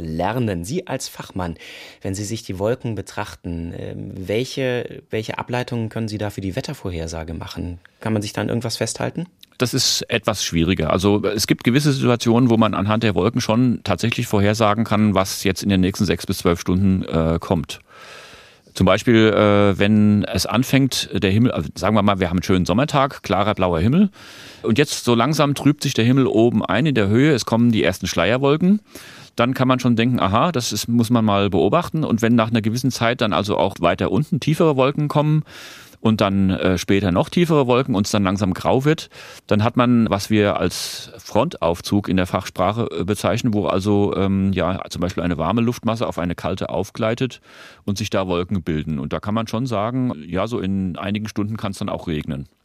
lernen. Sie als Fachmann, wenn Sie sich die Wolken betrachten, ähm, welche, welche Ableitungen können Sie da für die Wettervorhersage machen? Kann man sich dann irgendwas festhalten? Das ist etwas schwieriger. Also es gibt gewisse Situationen, wo man anhand der Wolken schon tatsächlich vorhersagen kann, was jetzt in den nächsten sechs bis zwölf Stunden äh, kommt. Zum Beispiel, äh, wenn es anfängt, der Himmel, also sagen wir mal, wir haben einen schönen Sommertag, klarer blauer Himmel. Und jetzt so langsam trübt sich der Himmel oben ein in der Höhe. Es kommen die ersten Schleierwolken dann kann man schon denken, aha, das ist, muss man mal beobachten. Und wenn nach einer gewissen Zeit dann also auch weiter unten tiefere Wolken kommen, und dann äh, später noch tiefere Wolken und es dann langsam grau wird, dann hat man, was wir als Frontaufzug in der Fachsprache äh, bezeichnen, wo also ähm, ja zum Beispiel eine warme Luftmasse auf eine kalte aufgleitet und sich da Wolken bilden. Und da kann man schon sagen, ja, so in einigen Stunden kann es dann auch regnen.